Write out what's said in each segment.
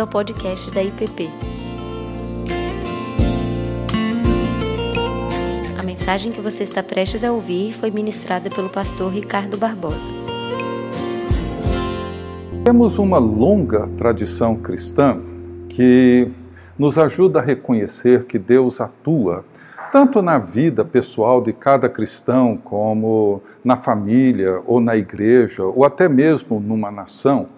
bem-vindo ao podcast da IPP. A mensagem que você está prestes a ouvir foi ministrada pelo pastor Ricardo Barbosa. Temos uma longa tradição cristã que nos ajuda a reconhecer que Deus atua tanto na vida pessoal de cada cristão, como na família ou na igreja, ou até mesmo numa nação,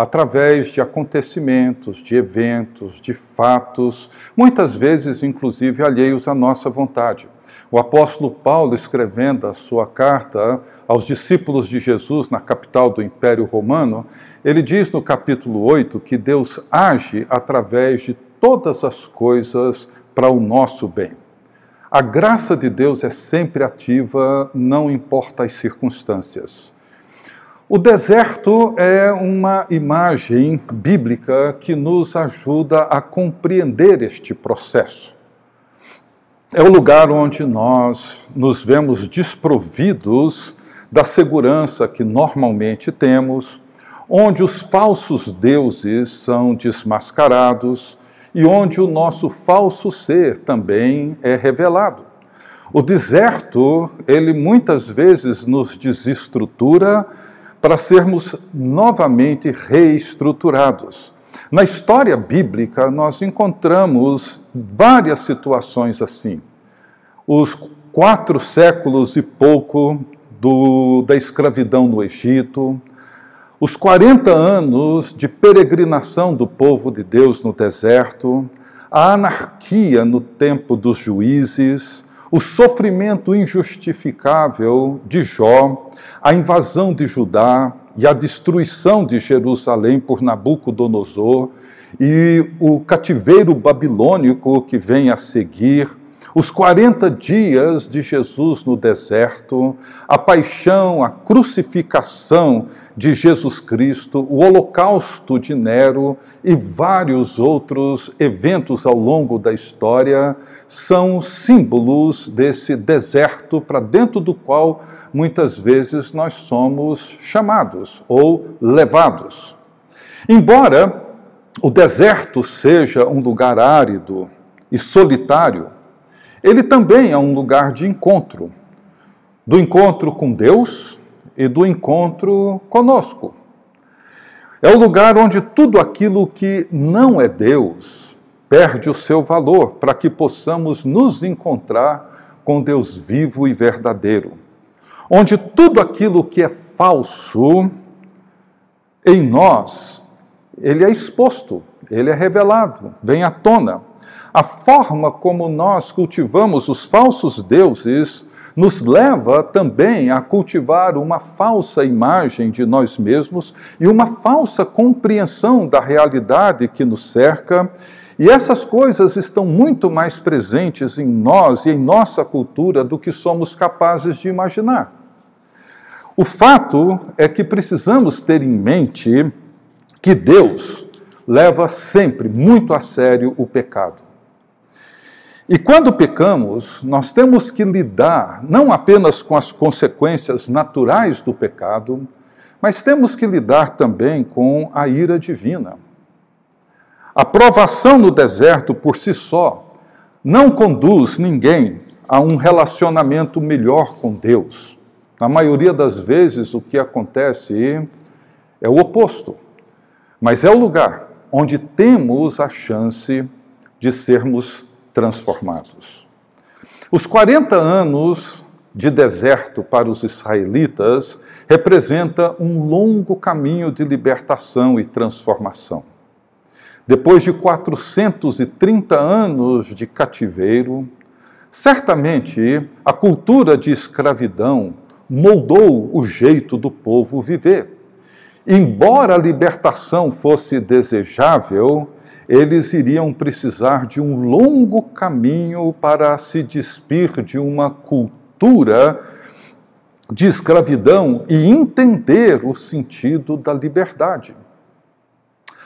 através de acontecimentos, de eventos, de fatos, muitas vezes inclusive alheios à nossa vontade. O apóstolo Paulo, escrevendo a sua carta aos discípulos de Jesus na capital do Império Romano, ele diz no capítulo 8 que Deus age através de todas as coisas para o nosso bem. A graça de Deus é sempre ativa, não importa as circunstâncias. O deserto é uma imagem bíblica que nos ajuda a compreender este processo. É o lugar onde nós nos vemos desprovidos da segurança que normalmente temos, onde os falsos deuses são desmascarados, e onde o nosso falso ser também é revelado. O deserto, ele muitas vezes nos desestrutura para sermos novamente reestruturados. Na história bíblica, nós encontramos várias situações assim. Os quatro séculos e pouco do, da escravidão no Egito, os 40 anos de peregrinação do povo de Deus no deserto, a anarquia no tempo dos juízes, o sofrimento injustificável de Jó, a invasão de Judá e a destruição de Jerusalém por Nabucodonosor e o cativeiro babilônico que vem a seguir, os 40 dias de Jesus no deserto, a paixão, a crucificação de Jesus Cristo, o holocausto de Nero e vários outros eventos ao longo da história são símbolos desse deserto para dentro do qual muitas vezes nós somos chamados ou levados. Embora o deserto seja um lugar árido e solitário, ele também é um lugar de encontro do encontro com Deus e do encontro conosco. É o lugar onde tudo aquilo que não é Deus perde o seu valor, para que possamos nos encontrar com Deus vivo e verdadeiro. Onde tudo aquilo que é falso em nós, ele é exposto, ele é revelado, vem à tona. A forma como nós cultivamos os falsos deuses nos leva também a cultivar uma falsa imagem de nós mesmos e uma falsa compreensão da realidade que nos cerca. E essas coisas estão muito mais presentes em nós e em nossa cultura do que somos capazes de imaginar. O fato é que precisamos ter em mente que Deus leva sempre muito a sério o pecado. E quando pecamos, nós temos que lidar não apenas com as consequências naturais do pecado, mas temos que lidar também com a ira divina. A provação no deserto por si só não conduz ninguém a um relacionamento melhor com Deus. Na maioria das vezes, o que acontece é o oposto. Mas é o lugar onde temos a chance de sermos transformados. Os 40 anos de deserto para os israelitas representa um longo caminho de libertação e transformação. Depois de 430 anos de cativeiro, certamente a cultura de escravidão moldou o jeito do povo viver. Embora a libertação fosse desejável, eles iriam precisar de um longo caminho para se despir de uma cultura de escravidão e entender o sentido da liberdade.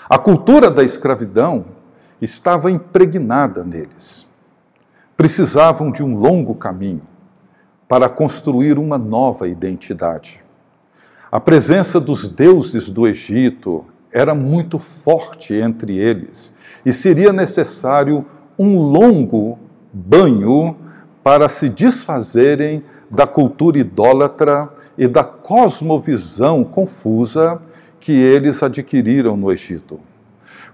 A cultura da escravidão estava impregnada neles. Precisavam de um longo caminho para construir uma nova identidade. A presença dos deuses do Egito, era muito forte entre eles e seria necessário um longo banho para se desfazerem da cultura idólatra e da cosmovisão confusa que eles adquiriram no Egito.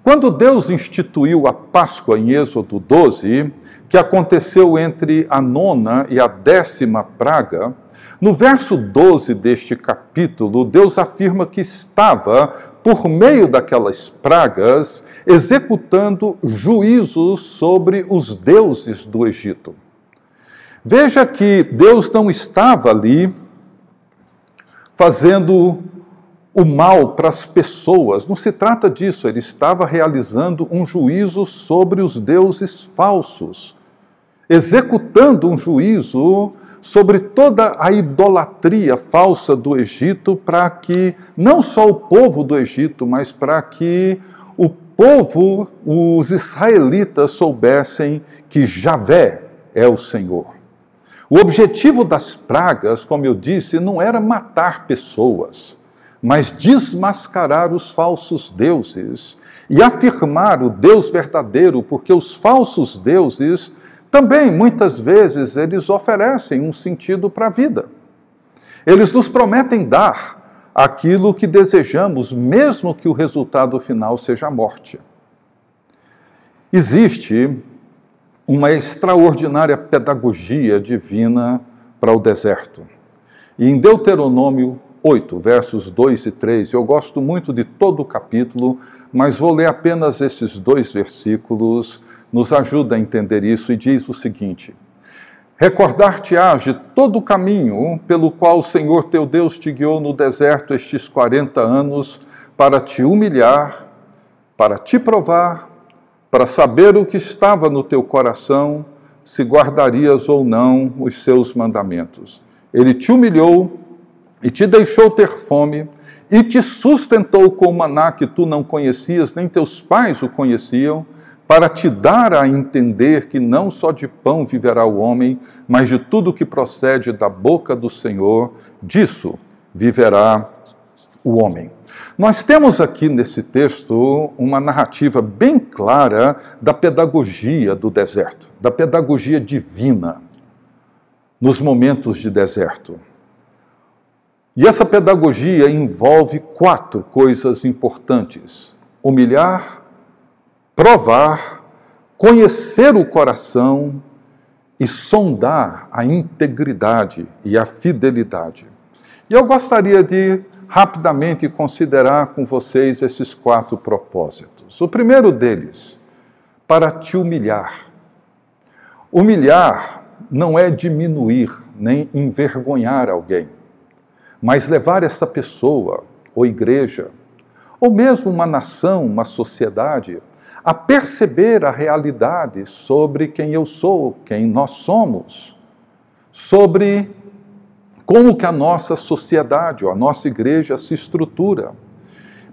Quando Deus instituiu a Páscoa em Êxodo 12, que aconteceu entre a nona e a décima praga, no verso 12 deste capítulo, Deus afirma que estava, por meio daquelas pragas, executando juízos sobre os deuses do Egito. Veja que Deus não estava ali fazendo o mal para as pessoas. Não se trata disso, ele estava realizando um juízo sobre os deuses falsos, executando um juízo sobre toda a idolatria falsa do Egito, para que não só o povo do Egito, mas para que o povo, os israelitas, soubessem que Javé é o Senhor. O objetivo das pragas, como eu disse, não era matar pessoas, mas desmascarar os falsos deuses e afirmar o Deus verdadeiro, porque os falsos deuses também, muitas vezes, eles oferecem um sentido para a vida. Eles nos prometem dar aquilo que desejamos, mesmo que o resultado final seja a morte. Existe uma extraordinária pedagogia divina para o deserto. E em Deuteronômio 8, versos 2 e 3, eu gosto muito de todo o capítulo, mas vou ler apenas esses dois versículos, nos ajuda a entender isso e diz o seguinte: Recordar-te-ás de todo o caminho pelo qual o Senhor teu Deus te guiou no deserto estes 40 anos para te humilhar, para te provar, para saber o que estava no teu coração, se guardarias ou não os seus mandamentos. Ele te humilhou e te deixou ter fome, e te sustentou com maná que tu não conhecias, nem teus pais o conheciam, para te dar a entender que não só de pão viverá o homem, mas de tudo que procede da boca do Senhor, disso viverá o homem. Nós temos aqui nesse texto uma narrativa bem clara da pedagogia do deserto, da pedagogia divina nos momentos de deserto. E essa pedagogia envolve quatro coisas importantes: humilhar, provar, conhecer o coração e sondar a integridade e a fidelidade. E eu gostaria de rapidamente considerar com vocês esses quatro propósitos. O primeiro deles, para te humilhar. Humilhar não é diminuir nem envergonhar alguém, mas levar essa pessoa, ou igreja, ou mesmo uma nação, uma sociedade, a perceber a realidade sobre quem eu sou, quem nós somos, sobre como que a nossa sociedade ou a nossa igreja se estrutura.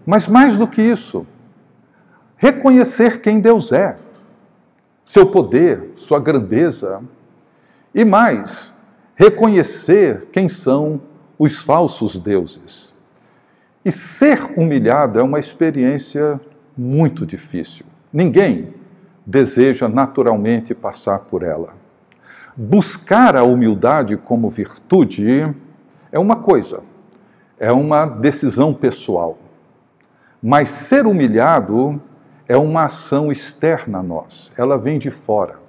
Mas mais do que isso, reconhecer quem Deus é, seu poder, sua grandeza, e mais, reconhecer quem são os falsos deuses. E ser humilhado é uma experiência muito difícil. Ninguém deseja naturalmente passar por ela. Buscar a humildade como virtude é uma coisa, é uma decisão pessoal. Mas ser humilhado é uma ação externa a nós, ela vem de fora.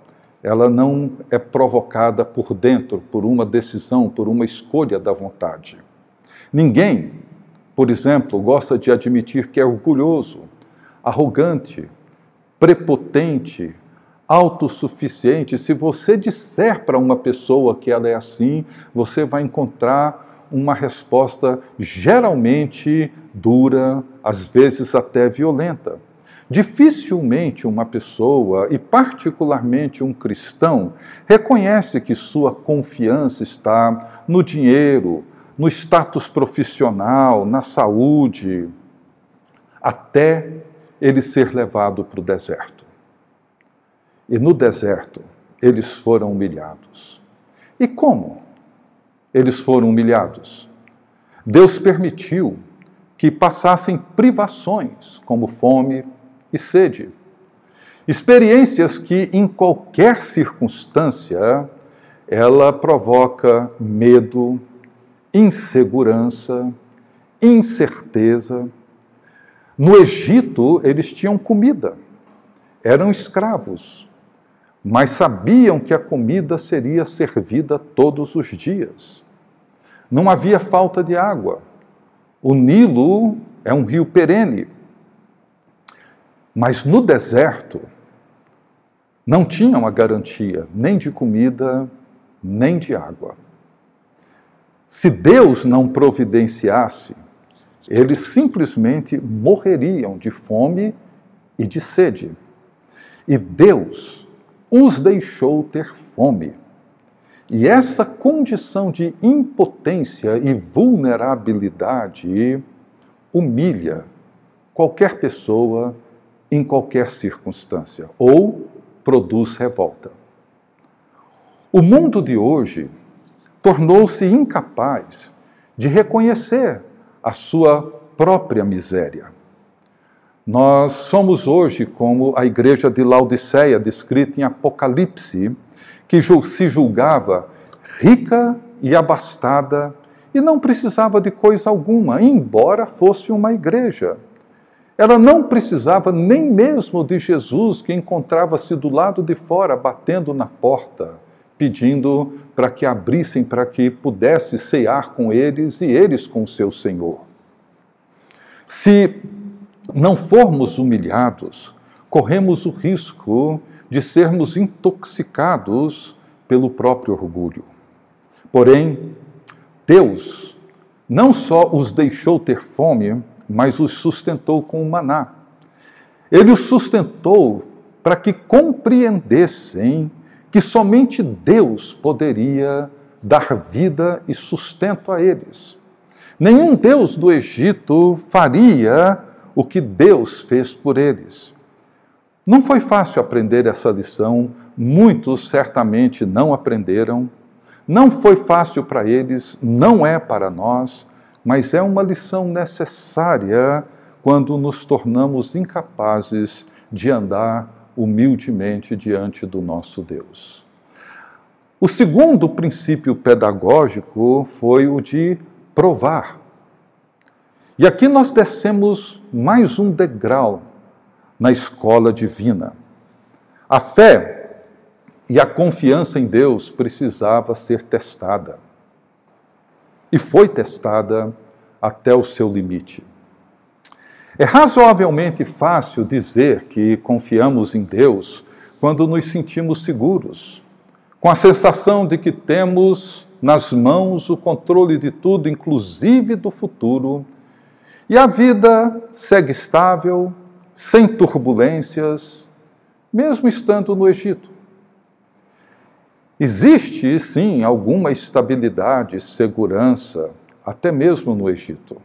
Ela não é provocada por dentro, por uma decisão, por uma escolha da vontade. Ninguém, por exemplo, gosta de admitir que é orgulhoso, arrogante, prepotente, autossuficiente, se você disser para uma pessoa que ela é assim, você vai encontrar uma resposta geralmente dura, às vezes até violenta. Dificilmente uma pessoa, e particularmente um cristão, reconhece que sua confiança está no dinheiro, no status profissional, na saúde, até ele ser levado para o deserto. E no deserto, eles foram humilhados. E como eles foram humilhados? Deus permitiu que passassem privações, como fome e sede. Experiências que, em qualquer circunstância, ela provoca medo, insegurança, incerteza. No Egito, eles tinham comida, eram escravos, mas sabiam que a comida seria servida todos os dias. Não havia falta de água. O Nilo é um rio perene. Mas no deserto, não tinham a garantia nem de comida, nem de água. Se Deus não providenciasse, eles simplesmente morreriam de fome e de sede. E Deus os deixou ter fome. E essa condição de impotência e vulnerabilidade humilha qualquer pessoa em qualquer circunstância ou produz revolta. O mundo de hoje tornou-se incapaz de reconhecer a sua própria miséria. Nós somos hoje como a igreja de Laodiceia, descrita em Apocalipse, que se julgava rica e abastada e não precisava de coisa alguma, embora fosse uma igreja. Ela não precisava nem mesmo de Jesus, que encontrava-se do lado de fora, batendo na porta, pedindo para que abrissem, para que pudesse cear com eles e eles com o seu Senhor. Se não formos humilhados, corremos o risco de sermos intoxicados pelo próprio orgulho. Porém, Deus não só os deixou ter fome, mas os sustentou com o maná. Ele os sustentou para que compreendessem que somente Deus poderia dar vida e sustento a eles. Nenhum Deus do Egito faria o que Deus fez por eles. Não foi fácil aprender essa lição, muitos certamente não aprenderam. Não foi fácil para eles, não é para nós, mas é uma lição necessária quando nos tornamos incapazes de andar humildemente diante do nosso Deus. O segundo princípio pedagógico foi o de provar. E aqui nós descemos mais um degrau na escola divina. A fé e a confiança em Deus precisava ser testada. E foi testada até o seu limite. É razoavelmente fácil dizer que confiamos em Deus quando nos sentimos seguros, com a sensação de que temos nas mãos o controle de tudo, inclusive do futuro, e a vida segue estável, sem turbulências, mesmo estando no Egito. Existe, sim, alguma estabilidade, segurança, até mesmo no Egito.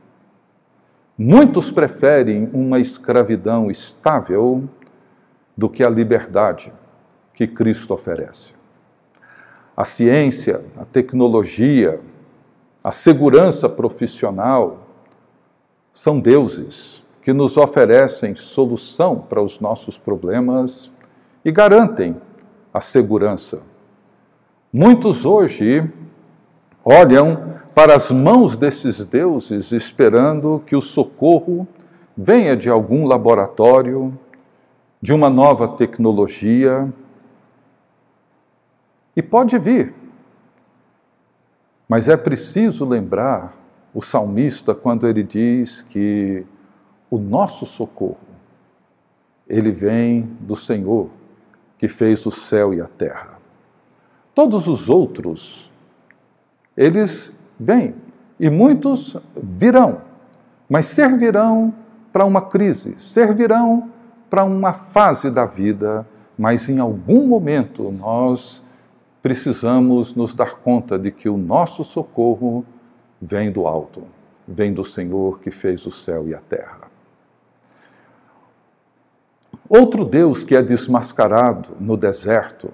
Muitos preferem uma escravidão estável do que a liberdade que Cristo oferece. A ciência, a tecnologia, a segurança profissional são deuses que nos oferecem solução para os nossos problemas e garantem a segurança. Muitos hoje olham para as mãos desses deuses esperando que o socorro venha de algum laboratório, de uma nova tecnologia. E pode vir. Mas é preciso lembrar o salmista quando ele diz que o nosso socorro, ele vem do Senhor, que fez o céu e a terra. Todos os outros, eles vêm, e muitos virão, mas servirão para uma crise, servirão para uma fase da vida, mas em algum momento nós precisamos nos dar conta de que o nosso socorro vem do alto, vem do Senhor que fez o céu e a terra. Outro Deus que é desmascarado no deserto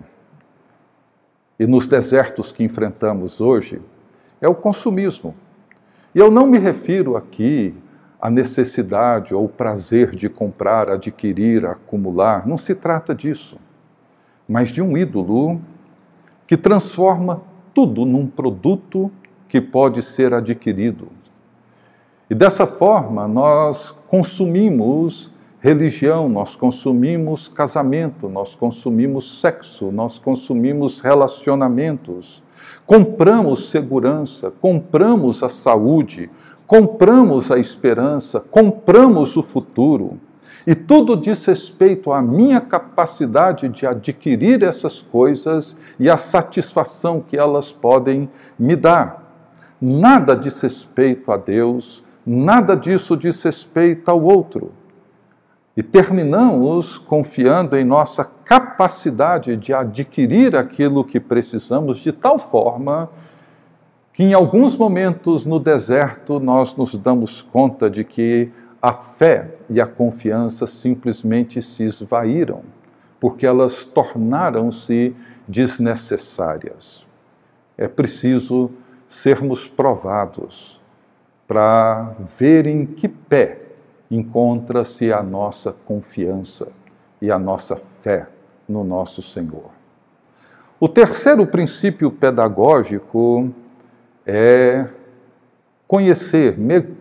e nos desertos que enfrentamos hoje é o consumismo. E eu não me refiro aqui a necessidade ou prazer de comprar, adquirir, acumular. Não se trata disso, mas de um ídolo que transforma tudo num produto que pode ser adquirido. E dessa forma, nós consumimos religião, nós consumimos casamento, nós consumimos sexo, nós consumimos relacionamentos, compramos segurança, compramos a saúde, compramos a esperança, compramos o futuro. E tudo diz respeito à minha capacidade de adquirir essas coisas e a satisfação que elas podem me dar. Nada diz respeito a Deus, nada disso diz respeito ao outro. E terminamos confiando em nossa capacidade de adquirir aquilo que precisamos de tal forma que em alguns momentos no deserto nós nos damos conta de que a fé e a confiança simplesmente se esvaíram, porque elas tornaram-se desnecessárias. É preciso sermos provados para ver em que pé encontra-se a nossa confiança e a nossa fé no nosso Senhor. O terceiro princípio pedagógico é conhecer,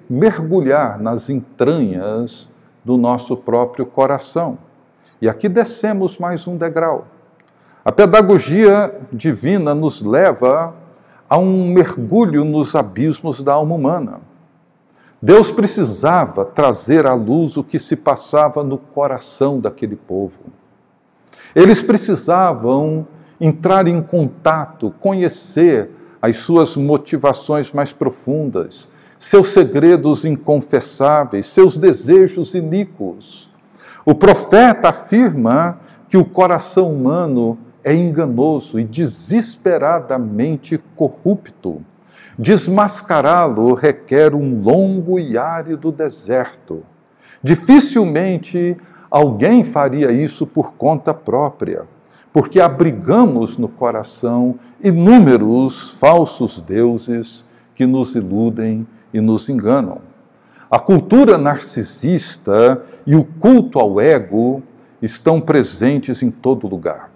mergulhar nas entranhas do nosso próprio coração. E aqui descemos mais um degrau. A pedagogia divina nos leva a um mergulho nos abismos da alma humana. Deus precisava trazer à luz o que se passava no coração daquele povo. Eles precisavam entrar em contato, conhecer as suas motivações mais profundas, seus segredos inconfessáveis, seus desejos iníquos. O profeta afirma que o coração humano é enganoso e desesperadamente corrupto. Desmascará-lo requer um longo e árido deserto. Dificilmente alguém faria isso por conta própria, porque abrigamos no coração inúmeros falsos deuses que nos iludem e nos enganam. A cultura narcisista e o culto ao ego estão presentes em todo lugar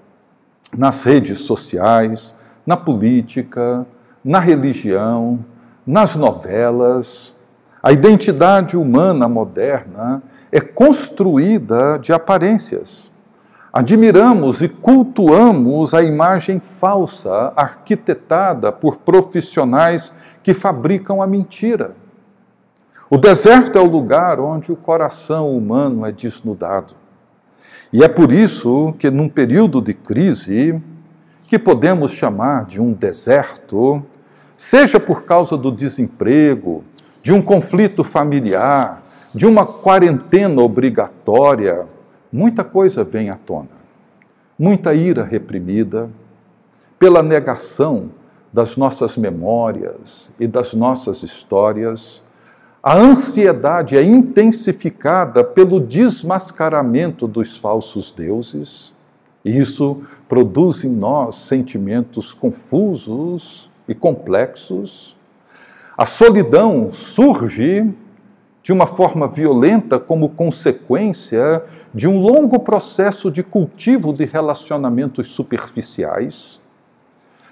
nas redes sociais, na política, na religião, nas novelas. A identidade humana moderna é construída de aparências. Admiramos e cultuamos a imagem falsa arquitetada por profissionais que fabricam a mentira. O deserto é o lugar onde o coração humano é desnudado. E é por isso que, num período de crise, que podemos chamar de um deserto, seja por causa do desemprego, de um conflito familiar, de uma quarentena obrigatória, muita coisa vem à tona. Muita ira reprimida, pela negação das nossas memórias e das nossas histórias, a ansiedade é intensificada pelo desmascaramento dos falsos deuses, e isso produz em nós sentimentos confusos e complexos. A solidão surge de uma forma violenta como consequência de um longo processo de cultivo de relacionamentos superficiais.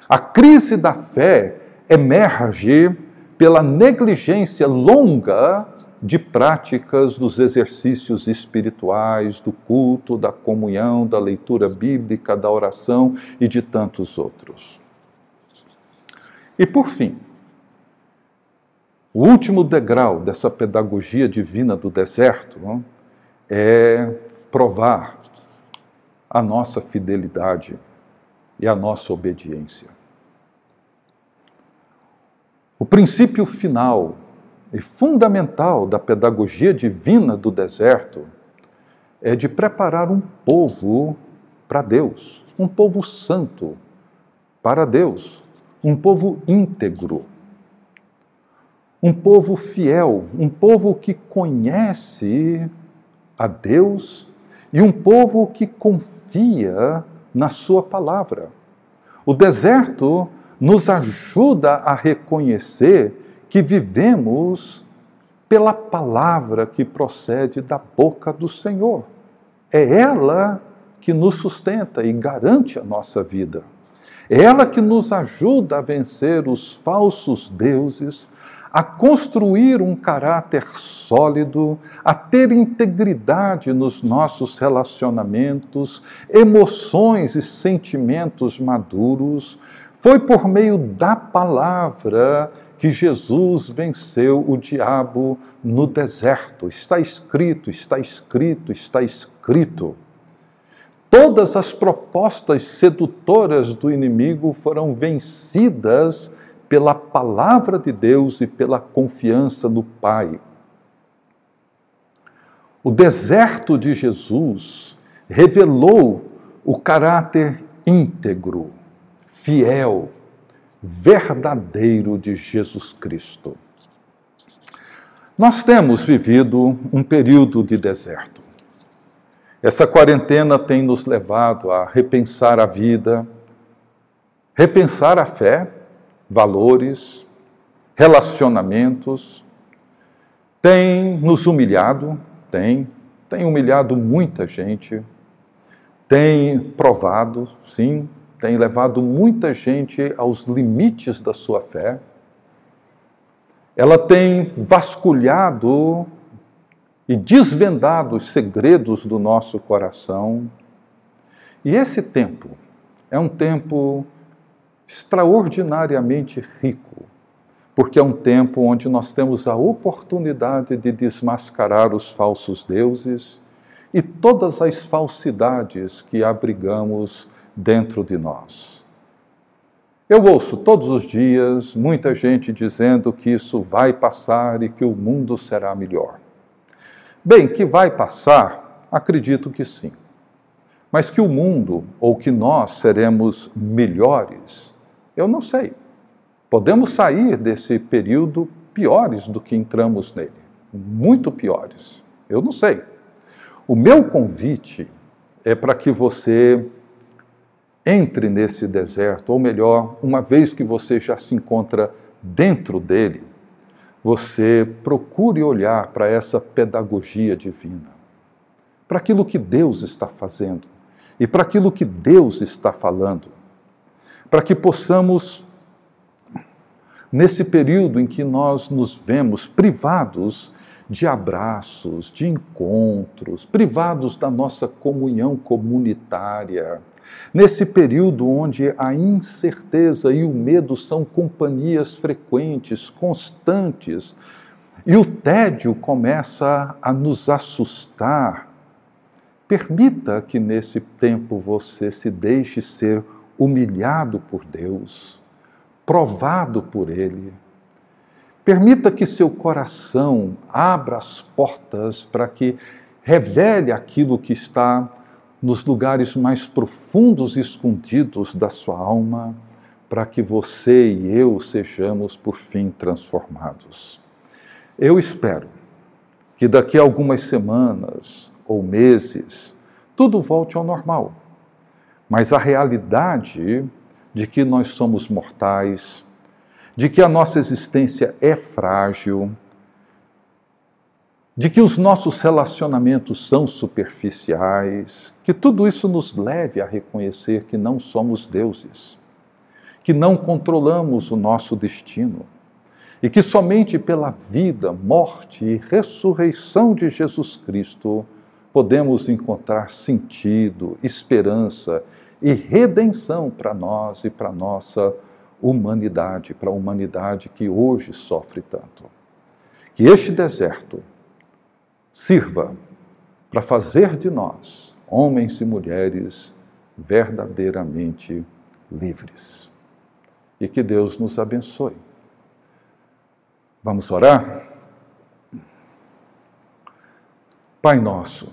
A crise da fé emerge pela negligência longa de práticas dos exercícios espirituais, do culto, da comunhão, da leitura bíblica, da oração e de tantos outros. E por fim, o último degrau dessa pedagogia divina do deserto não, é provar a nossa fidelidade e a nossa obediência. O princípio final e fundamental da pedagogia divina do deserto é de preparar um povo para Deus, um povo santo para Deus, um povo íntegro, um povo fiel, um povo que conhece a Deus e um povo que confia na Sua palavra. O deserto nos ajuda a reconhecer que vivemos pela palavra que procede da boca do Senhor. É ela que nos sustenta e garante a nossa vida. Ela que nos ajuda a vencer os falsos deuses, a construir um caráter sólido, a ter integridade nos nossos relacionamentos, emoções e sentimentos maduros. Foi por meio da palavra que Jesus venceu o diabo no deserto. Está escrito, está escrito, está escrito. Todas as propostas sedutoras do inimigo foram vencidas pela palavra de Deus e pela confiança no Pai. O deserto de Jesus revelou o caráter íntegro, fiel, verdadeiro de Jesus Cristo. Nós temos vivido um período de deserto. Essa quarentena tem nos levado a repensar a vida, repensar a fé, valores, relacionamentos. Tem nos humilhado, tem, tem humilhado muita gente, tem provado, sim, tem levado muita gente aos limites da sua fé. Ela tem vasculhado e desvendado os segredos do nosso coração. E esse tempo é um tempo extraordinariamente rico, porque é um tempo onde nós temos a oportunidade de desmascarar os falsos deuses e todas as falsidades que abrigamos dentro de nós. Eu ouço todos os dias muita gente dizendo que isso vai passar e que o mundo será melhor. Bem, que vai passar, acredito que sim. Mas que o mundo ou que nós seremos melhores, eu não sei. Podemos sair desse período piores do que entramos nele, muito piores. Eu não sei. O meu convite é para que você entre nesse deserto, ou melhor, uma vez que você já se encontra dentro dele, você procure olhar para essa pedagogia divina, para aquilo que Deus está fazendo e para aquilo que Deus está falando, para que possamos, nesse período em que nós nos vemos privados de abraços, de encontros, privados da nossa comunhão comunitária, Nesse período onde a incerteza e o medo são companhias frequentes, constantes, e o tédio começa a nos assustar, permita que nesse tempo você se deixe ser humilhado por Deus, provado por Ele. Permita que seu coração abra as portas para que revele aquilo que está nos lugares mais profundos e escondidos da sua alma, para que você e eu sejamos por fim transformados. Eu espero que daqui a algumas semanas ou meses tudo volte ao normal. Mas a realidade de que nós somos mortais, de que a nossa existência é frágil, de que os nossos relacionamentos são superficiais, que tudo isso nos leve a reconhecer que não somos deuses, que não controlamos o nosso destino e que somente pela vida, morte e ressurreição de Jesus Cristo podemos encontrar sentido, esperança e redenção para nós e para nossa humanidade, para a humanidade que hoje sofre tanto. Que este deserto sirva para fazer de nós, homens e mulheres, verdadeiramente livres. E que Deus nos abençoe. Vamos orar? Pai nosso,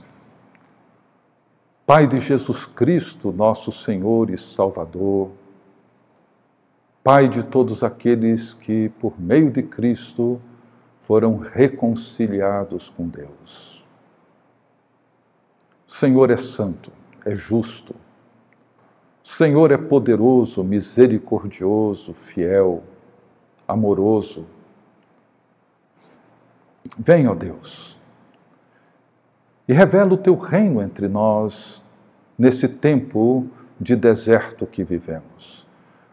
Pai de Jesus Cristo, nosso Senhor e Salvador, Pai de todos aqueles que, por meio de Cristo, foram reconciliados com Deus. O Senhor é santo, é justo. O Senhor é poderoso, misericordioso, fiel, amoroso. Vem, ó Deus, e revela o teu reino entre nós nesse tempo de deserto que vivemos.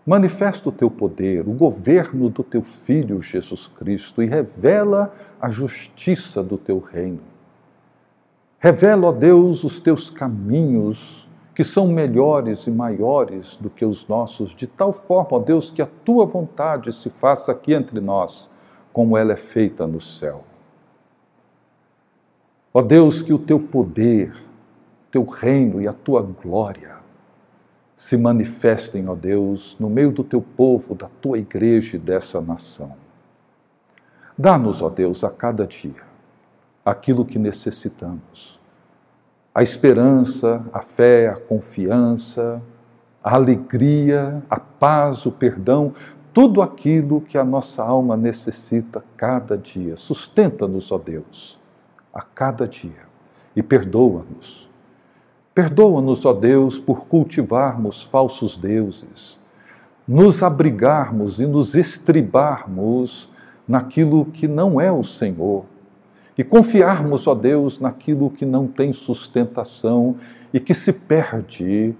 Manifesta o teu poder, o governo do teu Filho Jesus Cristo e revela a justiça do teu reino. Revela, ó Deus, os teus caminhos, que são melhores e maiores do que os nossos, de tal forma, ó Deus, que a tua vontade se faça aqui entre nós, como ela é feita no céu. Ó Deus, que o teu poder, teu reino e a tua glória se manifestem, ó Deus, no meio do teu povo, da tua igreja e dessa nação. Dá-nos, ó Deus, a cada dia aquilo que necessitamos. A esperança, a fé, a confiança, a alegria, a paz, o perdão, tudo aquilo que a nossa alma necessita cada dia. Sustenta-nos, ó Deus a cada dia e perdoa-nos. Perdoa-nos, ó Deus, por cultivarmos falsos deuses, nos abrigarmos e nos estribarmos naquilo que não é o Senhor e confiarmos, ó Deus, naquilo que não tem sustentação e que se perde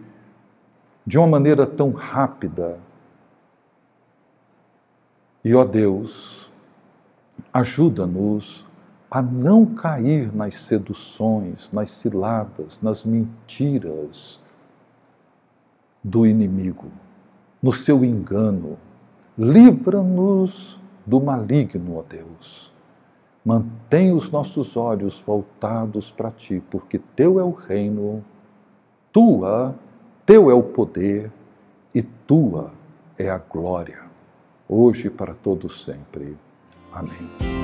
de uma maneira tão rápida. E, ó Deus, ajuda-nos a não cair nas seduções, nas ciladas, nas mentiras do inimigo, no seu engano. Livra-nos do maligno, ó Deus. Mantém os nossos olhos voltados para ti, porque teu é o reino, tua, teu é o poder e tua é a glória, hoje e para todos sempre. Amém.